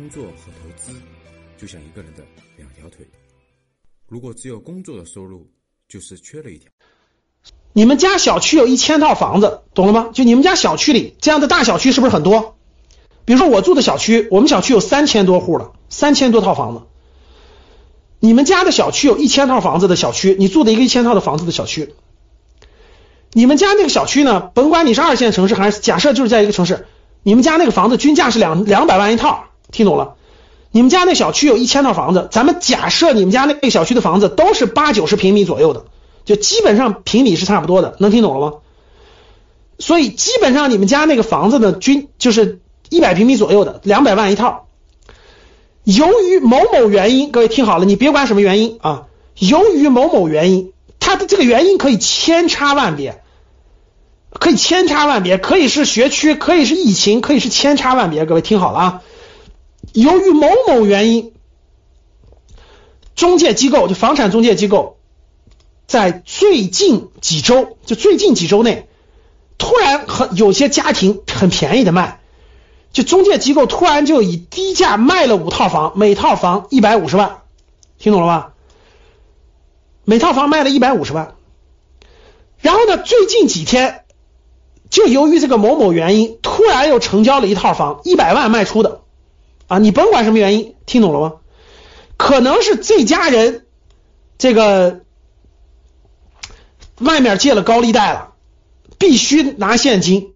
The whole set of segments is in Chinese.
工作和投资就像一个人的两条腿，如果只有工作的收入，就是缺了一条。你们家小区有一千套房子，懂了吗？就你们家小区里这样的大小区是不是很多？比如说我住的小区，我们小区有三千多户了，三千多套房子。你们家的小区有一千套房子的小区，你住的一个一千套的房子的小区，你们家那个小区呢？甭管你是二线城市还是假设就是在一个城市，你们家那个房子均价是两两百万一套，听懂了？你们家那小区有一千套房子，咱们假设你们家那个小区的房子都是八九十平米左右的，就基本上平米是差不多的，能听懂了吗？所以基本上你们家那个房子呢，均就是一百平米左右的，两百万一套。由于某某原因，各位听好了，你别管什么原因啊。由于某某原因，它的这个原因可以千差万别，可以千差万别，可以是学区，可以是疫情，可以是千差万别。各位听好了啊。由于某某原因，中介机构就房产中介机构，在最近几周，就最近几周内，突然很有些家庭很便宜的卖。就中介机构突然就以低价卖了五套房，每套房一百五十万，听懂了吧？每套房卖了一百五十万。然后呢，最近几天就由于这个某某原因，突然又成交了一套房，一百万卖出的啊！你甭管什么原因，听懂了吗？可能是这家人这个外面借了高利贷了，必须拿现金。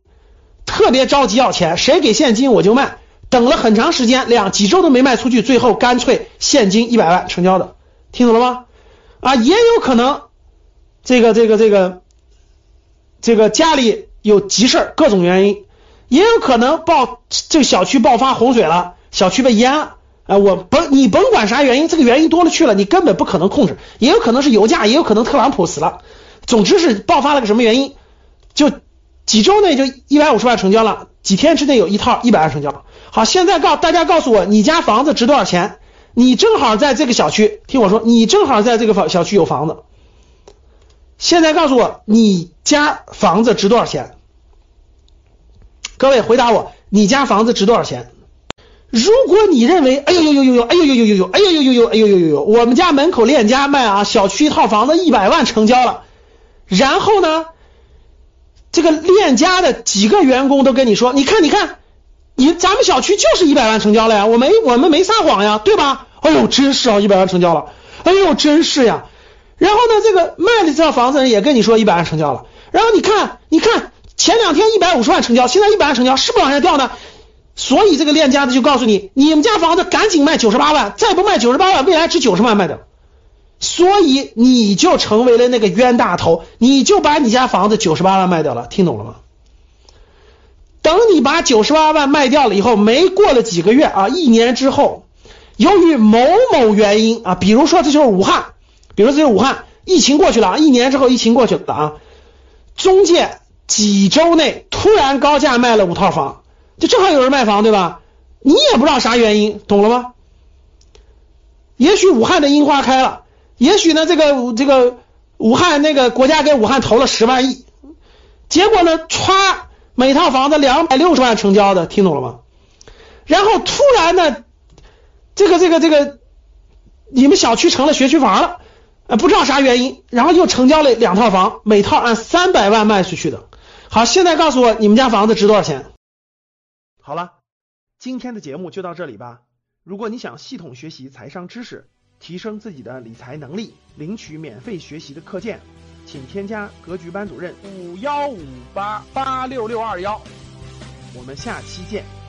特别着急要钱，谁给现金我就卖。等了很长时间，两几周都没卖出去，最后干脆现金一百万成交的，听懂了吗？啊，也有可能这个这个这个这个家里有急事各种原因，也有可能爆这个小区爆发洪水了，小区被淹了。啊，我甭你甭管啥原因，这个原因多了去了，你根本不可能控制。也有可能是油价，也有可能特朗普死了。总之是爆发了个什么原因，就。几周内就一百五十万成交了，几天之内有一套一百万成交。好，现在告大家告诉我，你家房子值多少钱？你正好在这个小区，听我说，你正好在这个房小区有房子。现在告诉我，你家房子值多少钱？各位回答我，你家房子值多少钱？如果你认为，哎呦呦呦呦呦，哎呦呦呦呦呦，哎呦呦呦呦，哎呦呦呦呦，我们家门口链家卖啊，小区一套房子一百万成交了，然后呢？这个链家的几个员工都跟你说，你看，你看，你咱们小区就是一百万成交了呀，我没我们没撒谎呀，对吧？哎呦，真是啊，一百万成交了，哎呦，真是呀。然后呢，这个卖的这套房子人也跟你说一百万成交了。然后你看，你看，前两天一百五十万成交，现在一百万成交，是不是往下掉呢？所以这个链家的就告诉你，你们家房子赶紧卖九十八万，再不卖九十八万，未来值九十万卖的。所以你就成为了那个冤大头，你就把你家房子九十八万卖掉了，听懂了吗？等你把九十八万卖掉了以后，没过了几个月啊，一年之后，由于某某原因啊，比如说这就是武汉，比如说这就是武汉，疫情过去了啊，一年之后疫情过去了啊，中介几周内突然高价卖了五套房，就正好有人卖房对吧？你也不知道啥原因，懂了吗？也许武汉的樱花开了。也许呢，这个这个武汉那个国家给武汉投了十万亿，结果呢，歘，每套房子两百六十万成交的，听懂了吗？然后突然呢，这个这个这个，你们小区成了学区房了，呃，不知道啥原因，然后又成交了两套房，每套按三百万卖出去的。好，现在告诉我，你们家房子值多少钱？好了，今天的节目就到这里吧。如果你想系统学习财商知识，提升自己的理财能力，领取免费学习的课件，请添加格局班主任五幺五八八六六二幺，我们下期见。